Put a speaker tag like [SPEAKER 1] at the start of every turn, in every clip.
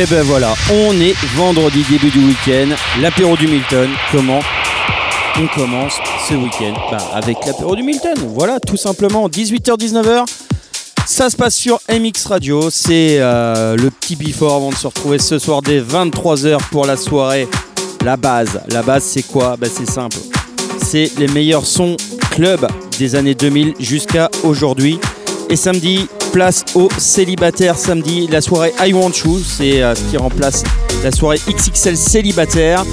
[SPEAKER 1] Et ben voilà, on est vendredi début du week-end, l'apéro du Milton. Comment on commence ce week-end bah, Avec l'apéro du Milton. Voilà, tout simplement, 18h-19h. Ça se passe sur MX Radio. C'est euh, le petit before avant de se retrouver ce soir dès 23h pour la soirée. La base. La base, c'est quoi bah, C'est simple. C'est les meilleurs sons club des années 2000 jusqu'à aujourd'hui. Et samedi, place aux célibataires samedi. La soirée I Want You, c'est euh, ce qui remplace la soirée XXL célibataire.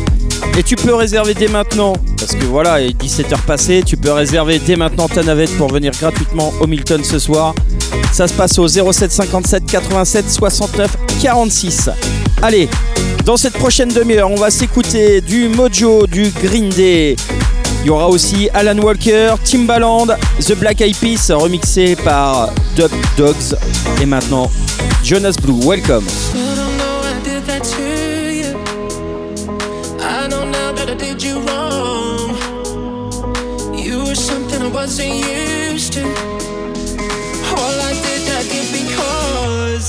[SPEAKER 1] Et tu peux réserver dès maintenant, parce que voilà, il est 17h passé, tu peux réserver dès maintenant ta navette pour venir gratuitement au Milton ce soir. Ça se passe au 07 57 87 69 46. Allez, dans cette prochaine demi-heure, on va s'écouter du Mojo, du Green Day. Il y aura aussi Alan Walker, Timbaland, The Black Eyed Peas remixé par Dub Dogs. Et maintenant, Jonas Blue, welcome.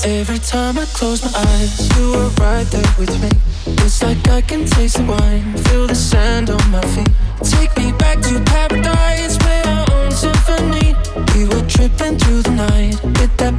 [SPEAKER 2] Every time I close my eyes, you are right there with me. It's like I can taste the wine, feel the sand on my feet. Take me back to paradise, play our own symphony. We were tripping through the night with that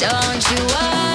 [SPEAKER 2] Don't you worry.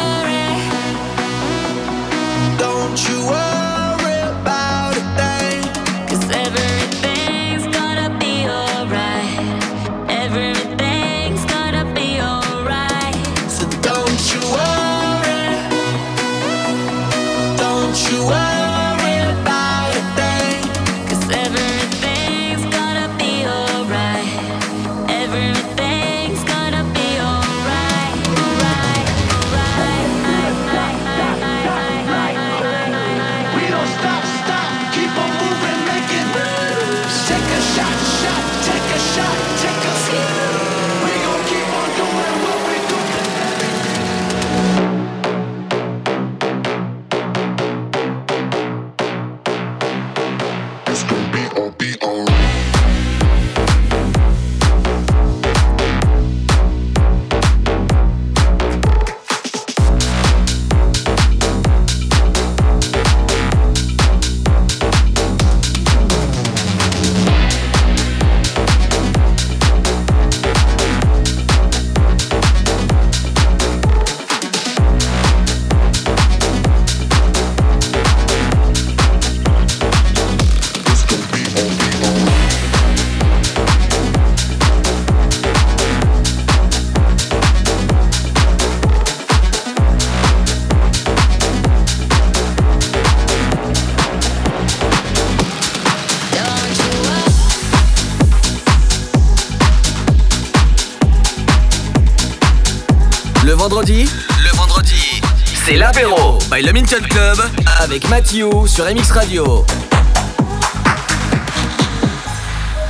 [SPEAKER 3] By le Minton Club avec Mathieu sur MX Radio.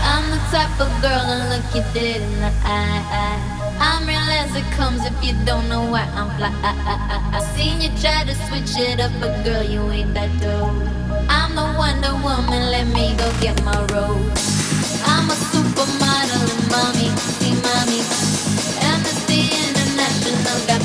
[SPEAKER 4] I'm the type of girl to look you dead in the eye. I'm real as it comes if you don't know why I'm fly. I seen you try to switch it up, but girl, you ain't that dope. I'm the Wonder Woman, let me go get my robe. I'm a supermodel and mommy, see mommy. Amnesty International got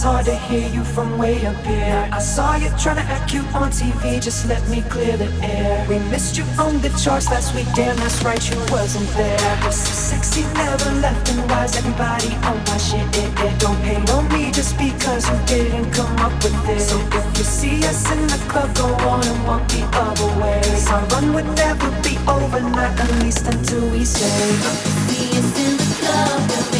[SPEAKER 5] It's hard to hear you from way up here. I saw you trying to act cute on TV, just let me clear the air. We missed you on the charts last week, damn, that's right, you wasn't there. You're so sexy, never left, and why's everybody on my shit? Eh, eh, Don't hate on me just because you didn't come up with this. So if you see us in the club, go on and walk the other way. Our run would never be over, not at least until we say.
[SPEAKER 4] See us in the club,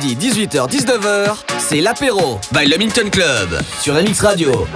[SPEAKER 3] Tous les vendredis, 18h-19h, c'est l'apéro by le Milton Club sur MX Radio.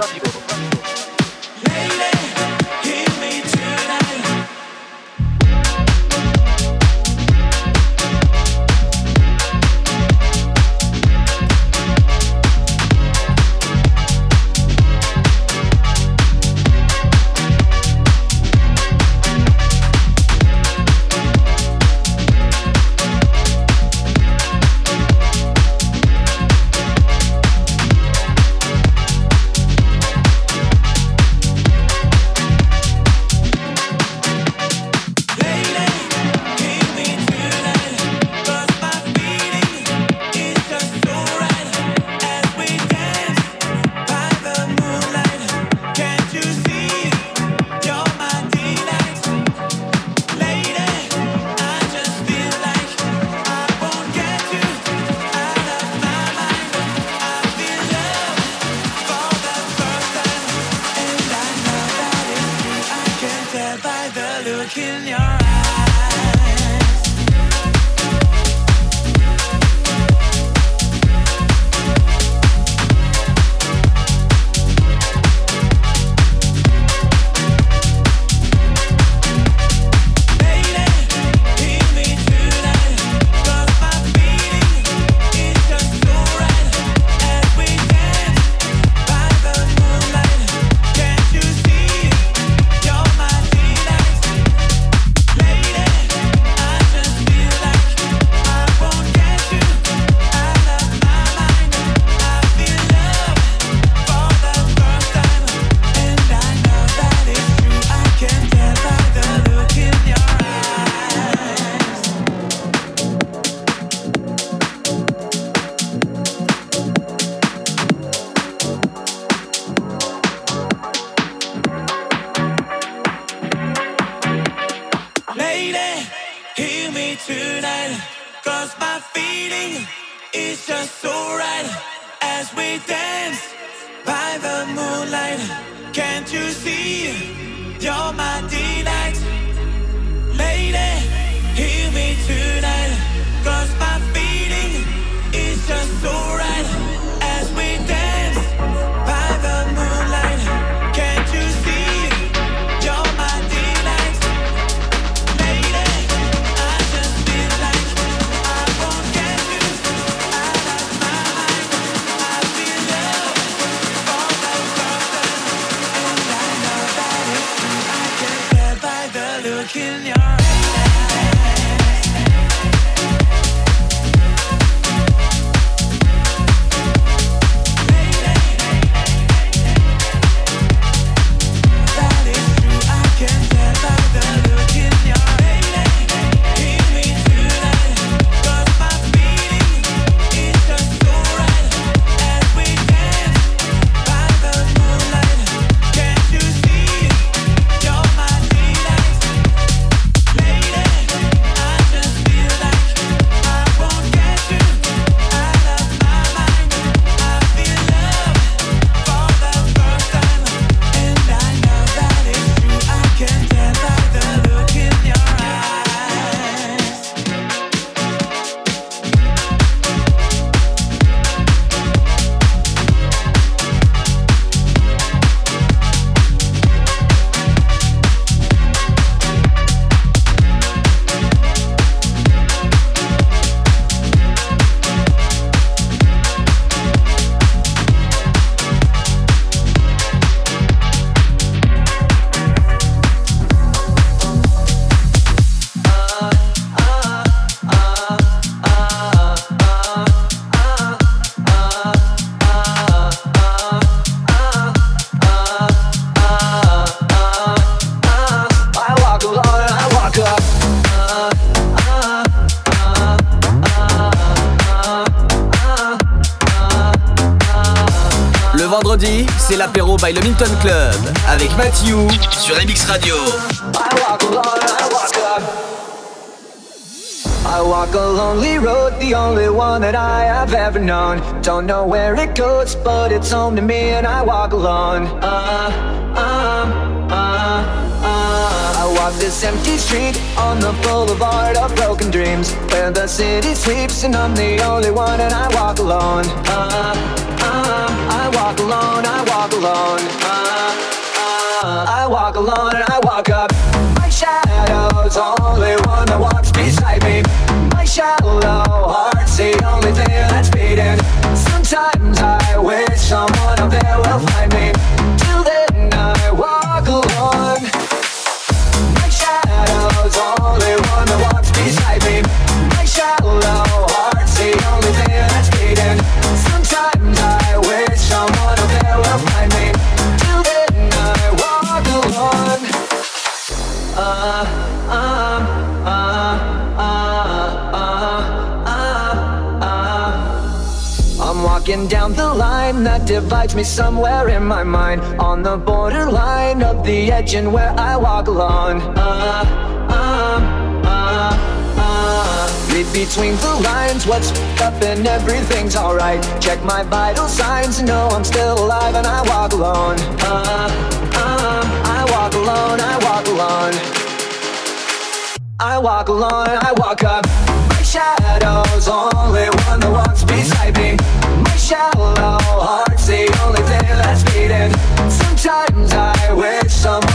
[SPEAKER 6] Vendredi, c'est l'apéro by le Minton Club avec Mathieu sur MX Radio.
[SPEAKER 7] I walk I walk. I walk a lonely road, the only one that I have ever known. Don't know where it goes, but it's home to me, and I walk alone. Uh, um, uh, uh. I walk this empty street on the boulevard of broken dreams, where the city sleeps, and I'm the only one, and I walk alone. Uh, I walk alone, I walk alone. I walk alone, and I walk up. My shadow's only one that walks beside me. My shallow heart's the only thing that's beating. Sometimes I wish someone up there will find me. Till then I walk alone. My shadow's only one that walks beside me. My shallow heart's walking down the line that divides me somewhere in my mind. On the borderline of the edge and where I walk alone. Uh, uh, uh. Read between the lines, what's up and everything's alright. Check my vital signs know I'm still alive and I walk alone. I walk alone, I walk alone. I walk alone, I walk up. My shadow's only one that walks beside me. My shallow heart's the only thing that's beating. Sometimes I wish someone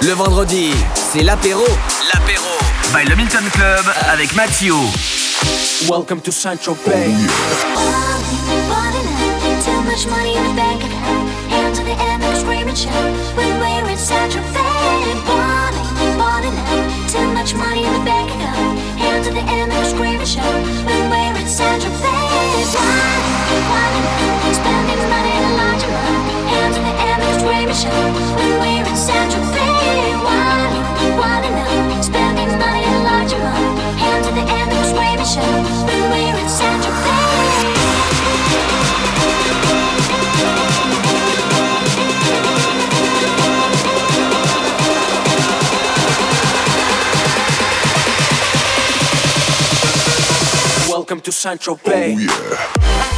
[SPEAKER 8] Le vendredi, c'est l'apéro. L'apéro by le Milton Club avec Mathieu.
[SPEAKER 9] Welcome to Central Bay.
[SPEAKER 10] Too much money in the bank account. Hand to the Amex screaming shout when we're in Central Bay. Balling, balling out. Too much money in the bank account. Hand to the Amex screaming shout when we're
[SPEAKER 9] Welcome to Central Bay.
[SPEAKER 10] Oh, Spending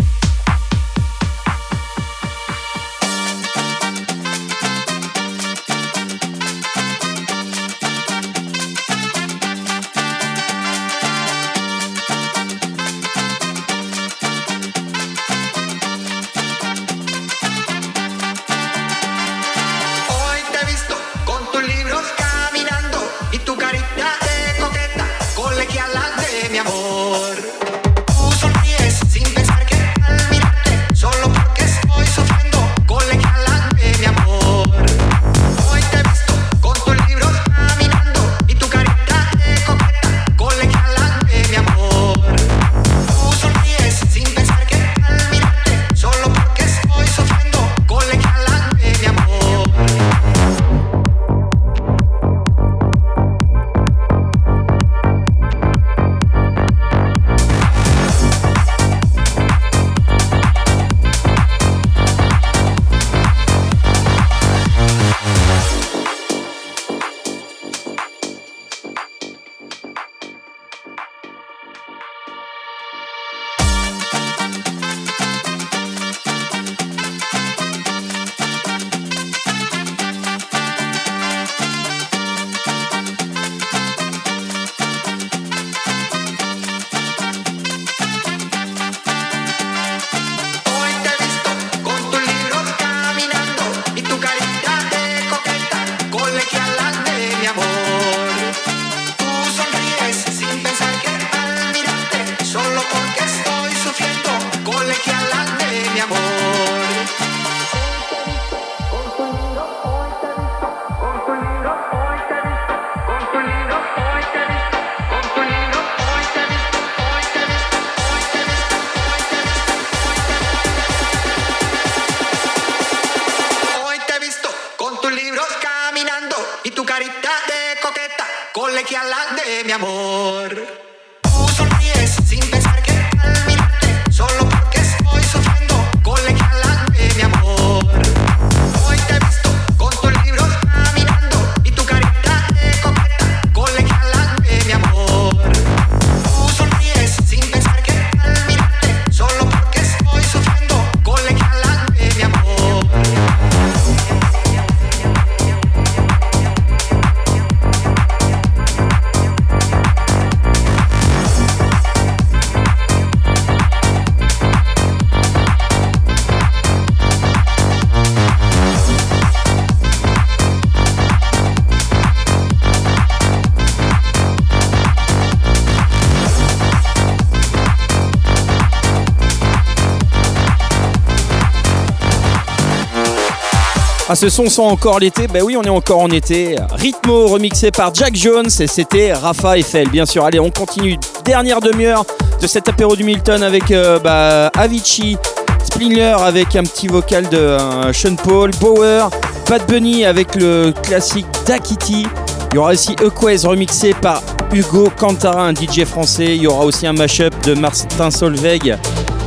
[SPEAKER 1] Ah, ce son sent encore l'été Ben oui, on est encore en été. Rythmo remixé par Jack Jones et c'était Rafa Eiffel, bien sûr. Allez, on continue. Dernière demi-heure de cet apéro du Milton avec euh, bah, Avicii, Springer avec un petit vocal de euh, Sean Paul, Bauer, Bad Bunny avec le classique Dakiti. Il y aura aussi Equez remixé par Hugo Cantara, un DJ français. Il y aura aussi un mashup de Martin Solveig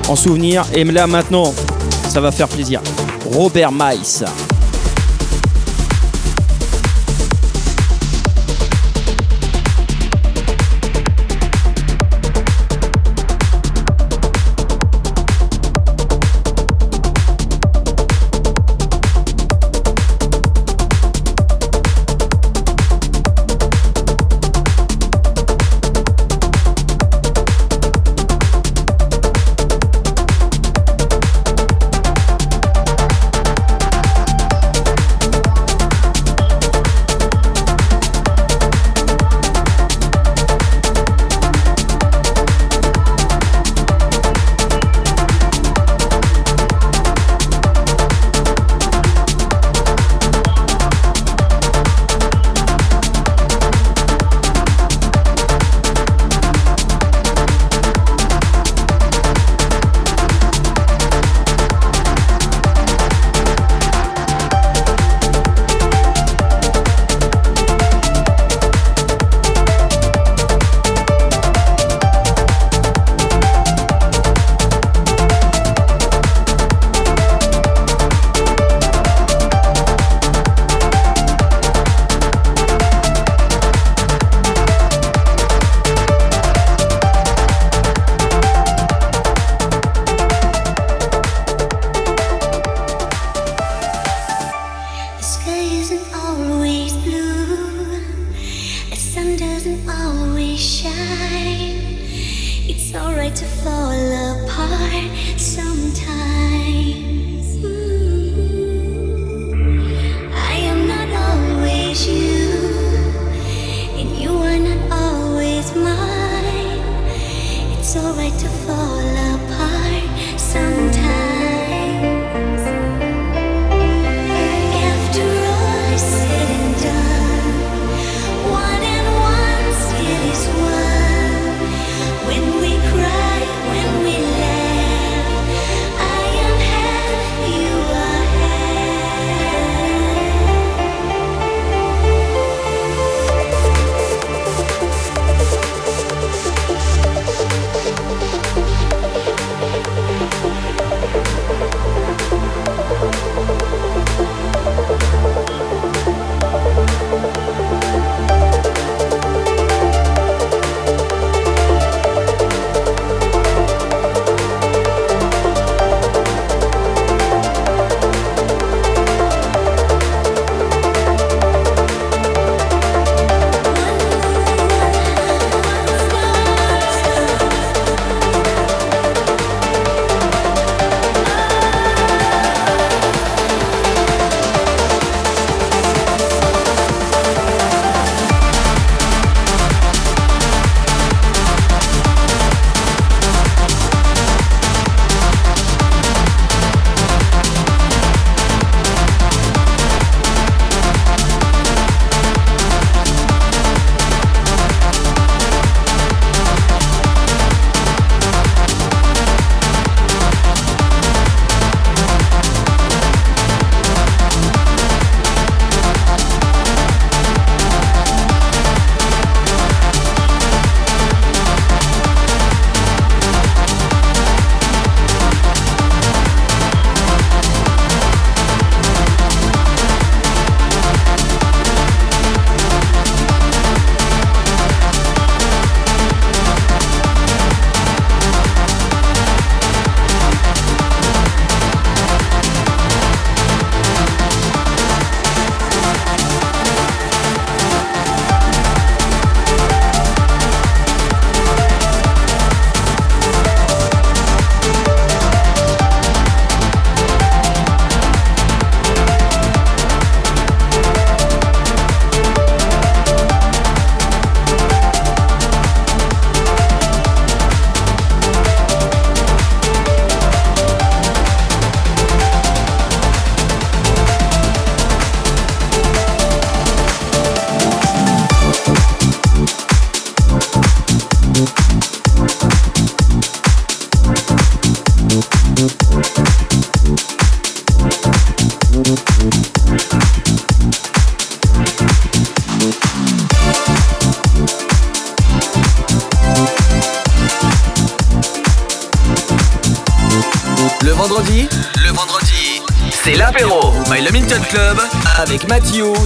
[SPEAKER 1] en souvenir. Et là maintenant, ça va faire plaisir. Robert Mice.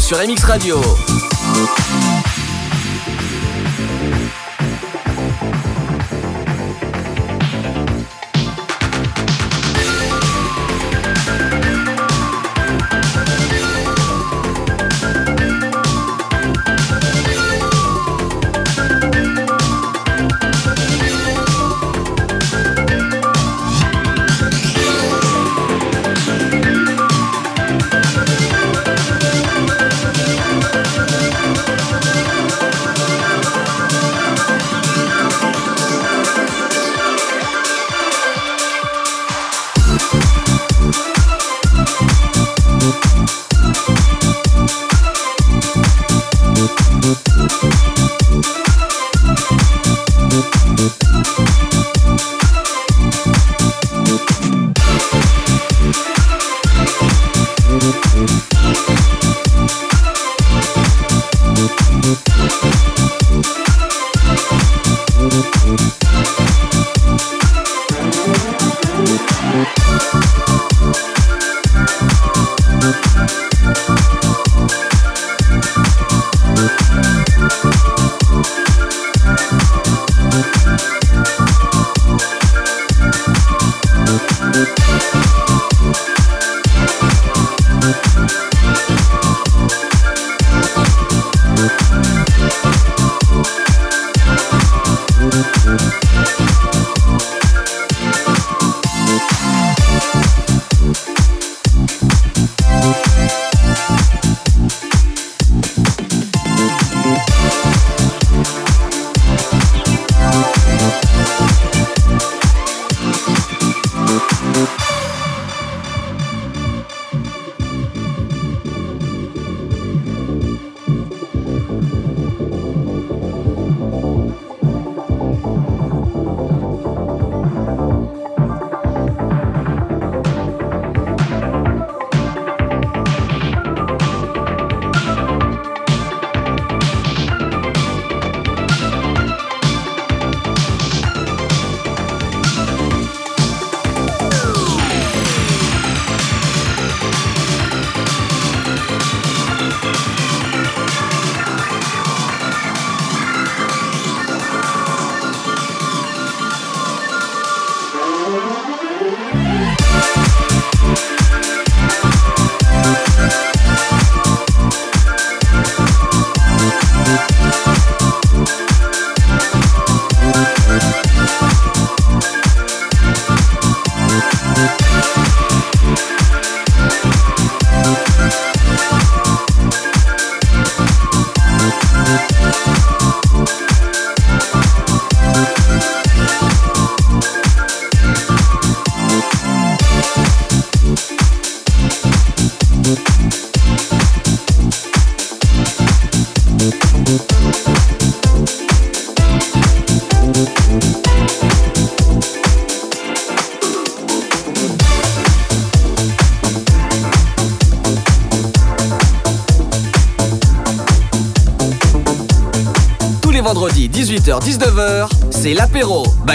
[SPEAKER 3] sur MX Radio.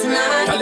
[SPEAKER 3] tonight.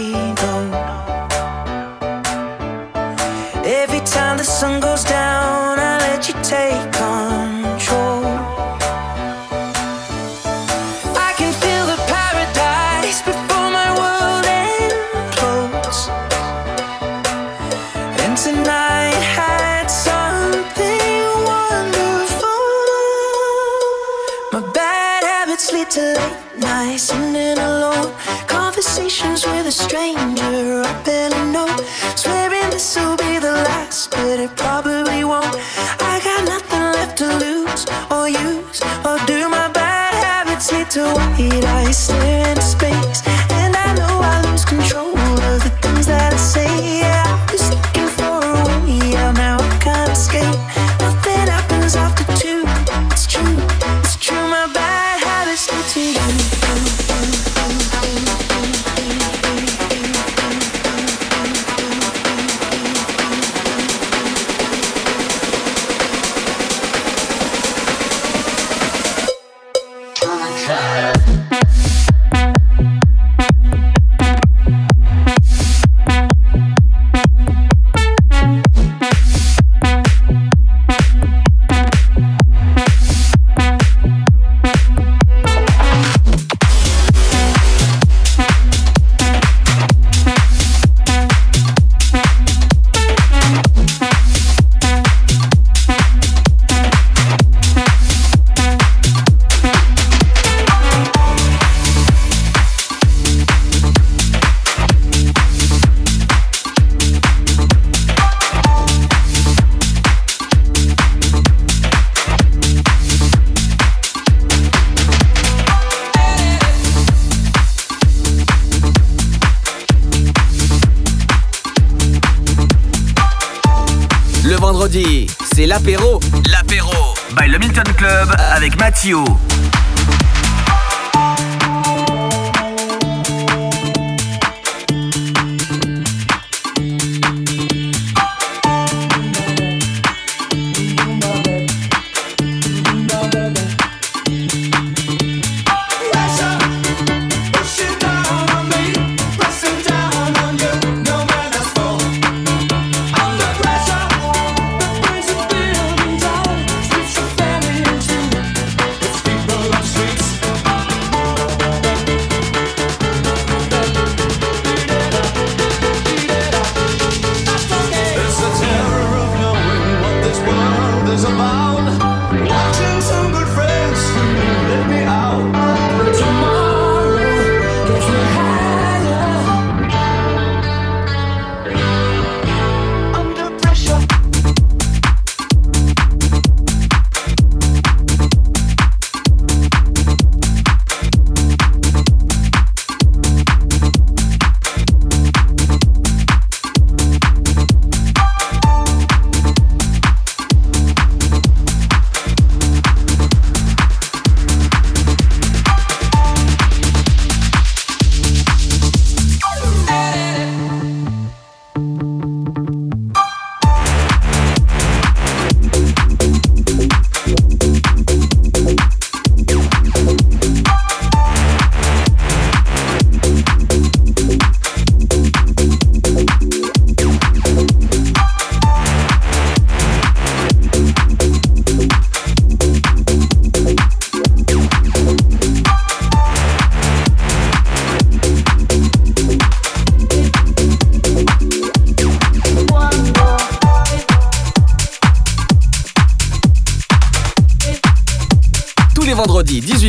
[SPEAKER 2] you.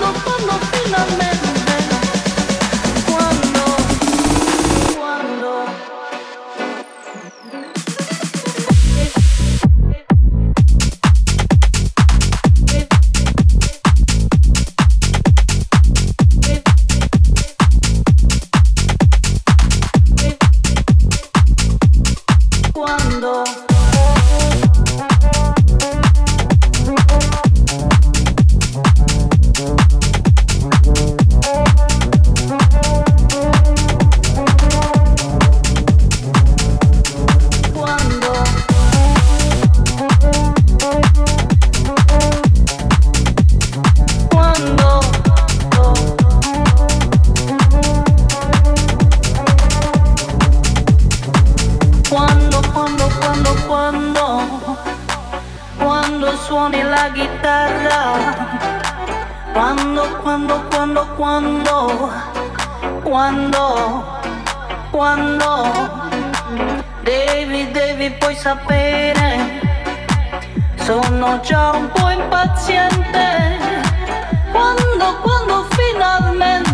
[SPEAKER 11] cuando, cuando finalmente. Quando, quando, quando, quando, quando, quando, devi, devi poi sapere, sono già un po' impaziente, quando, quando finalmente,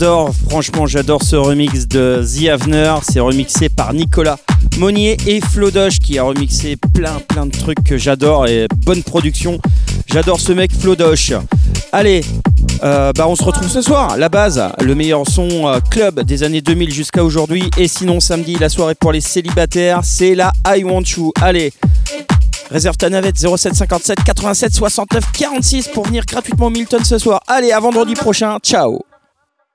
[SPEAKER 1] J'adore, franchement, j'adore ce remix de The Avener. C'est remixé par Nicolas Monnier et Flodoche qui a remixé plein, plein de trucs que j'adore et bonne production. J'adore ce mec Flodoche. Allez, euh, bah on se retrouve ce soir. La base, le meilleur son euh, club des années 2000 jusqu'à aujourd'hui. Et sinon, samedi, la soirée pour les célibataires, c'est la I Want You. Allez, réserve ta navette 07 57 87 69 46 pour venir gratuitement au Milton ce soir. Allez, à vendredi prochain. Ciao.